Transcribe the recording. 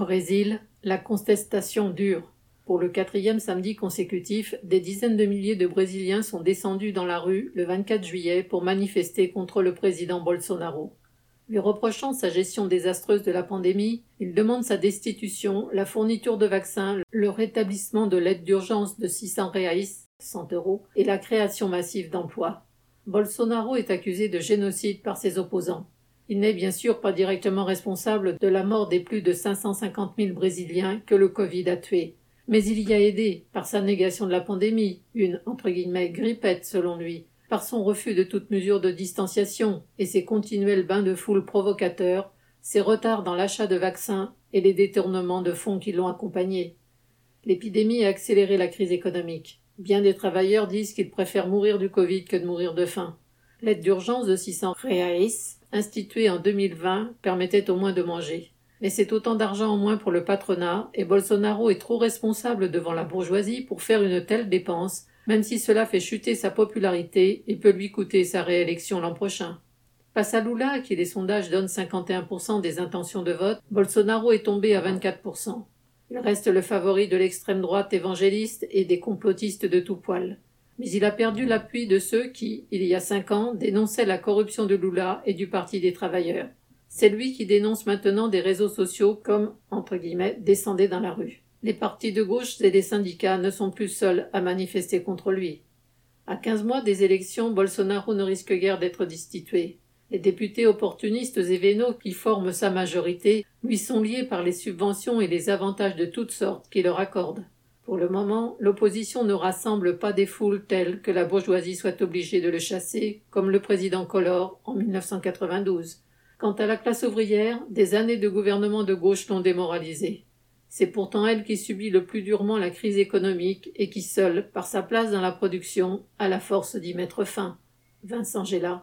Brésil, la contestation dure. Pour le quatrième samedi consécutif, des dizaines de milliers de Brésiliens sont descendus dans la rue le 24 juillet pour manifester contre le président Bolsonaro. Lui reprochant sa gestion désastreuse de la pandémie, il demande sa destitution, la fourniture de vaccins, le rétablissement de l'aide d'urgence de 600 reais, 100 euros, et la création massive d'emplois. Bolsonaro est accusé de génocide par ses opposants. Il n'est bien sûr pas directement responsable de la mort des plus de 550 000 Brésiliens que le Covid a tués. Mais il y a aidé par sa négation de la pandémie, une entre guillemets grippette selon lui, par son refus de toute mesure de distanciation et ses continuels bains de foule provocateurs, ses retards dans l'achat de vaccins et les détournements de fonds qui l'ont accompagné. L'épidémie a accéléré la crise économique. Bien des travailleurs disent qu'ils préfèrent mourir du Covid que de mourir de faim. L'aide d'urgence de 600 reais, instituée en 2020, permettait au moins de manger. Mais c'est autant d'argent en moins pour le patronat, et Bolsonaro est trop responsable devant la bourgeoisie pour faire une telle dépense, même si cela fait chuter sa popularité et peut lui coûter sa réélection l'an prochain. Face à Lula, à qui les sondages donnent 51% des intentions de vote, Bolsonaro est tombé à 24%. Il reste le favori de l'extrême droite évangéliste et des complotistes de tout poil. Mais il a perdu l'appui de ceux qui, il y a cinq ans, dénonçaient la corruption de Lula et du Parti des travailleurs. C'est lui qui dénonce maintenant des réseaux sociaux comme, entre guillemets, descendez dans la rue. Les partis de gauche et les syndicats ne sont plus seuls à manifester contre lui. À quinze mois des élections, Bolsonaro ne risque guère d'être destitué. Les députés opportunistes et vénaux qui forment sa majorité lui sont liés par les subventions et les avantages de toutes sortes qu'il leur accorde. Pour le moment, l'opposition ne rassemble pas des foules telles que la bourgeoisie soit obligée de le chasser, comme le président Collor en 1992. Quant à la classe ouvrière, des années de gouvernement de gauche l'ont démoralisée. C'est pourtant elle qui subit le plus durement la crise économique et qui seule, par sa place dans la production, a la force d'y mettre fin. Vincent Géla.